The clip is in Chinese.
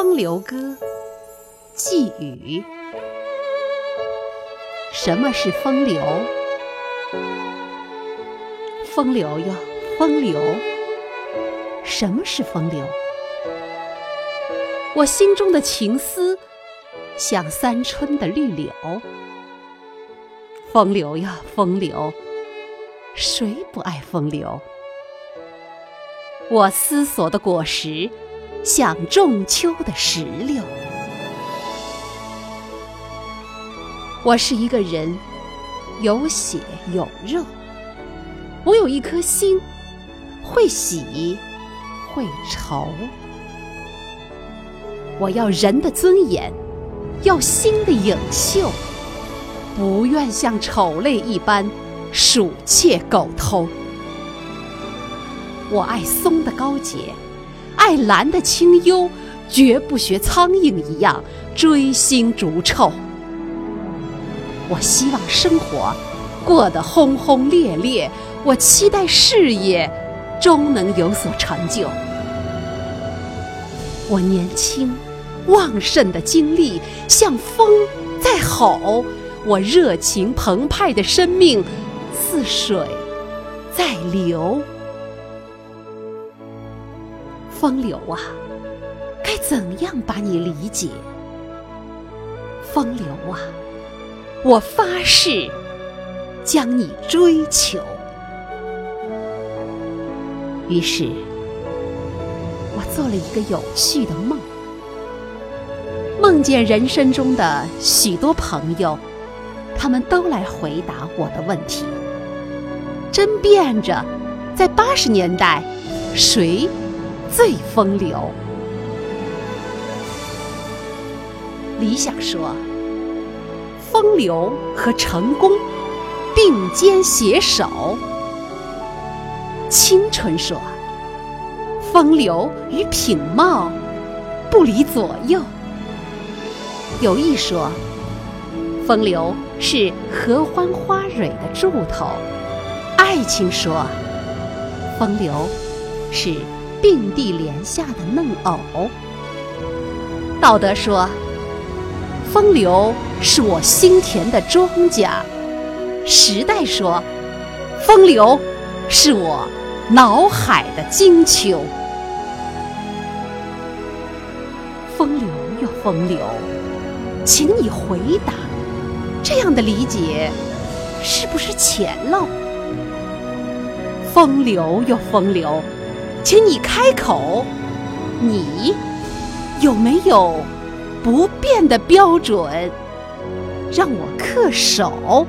风流歌·寄语。什么是风流？风流哟，风流。什么是风流？我心中的情思，像三春的绿柳。风流呀，风流。谁不爱风流？我思索的果实。像仲秋的石榴，我是一个人，有血有肉，我有一颗心，会喜会愁。我要人的尊严，要心的影秀，不愿像丑类一般鼠窃狗偷。我爱松的高洁。爱兰的清幽，绝不学苍蝇一样追星逐臭。我希望生活过得轰轰烈烈，我期待事业终能有所成就。我年轻旺盛的精力像风在吼，我热情澎湃的生命似水在流。风流啊，该怎样把你理解？风流啊，我发誓将你追求。于是，我做了一个有趣的梦，梦见人生中的许多朋友，他们都来回答我的问题，争辩着在八十年代谁。最风流。理想说，风流和成功并肩携手；青春说，风流与品貌不离左右；友谊说，风流是合欢花蕊的柱头；爱情说，风流是。并蒂莲下的嫩藕。道德说：“风流是我心田的庄稼。”时代说：“风流是我脑海的金秋。”风流又风流，请你回答：这样的理解是不是浅陋？风流又风流。请你开口，你有没有不变的标准，让我恪守？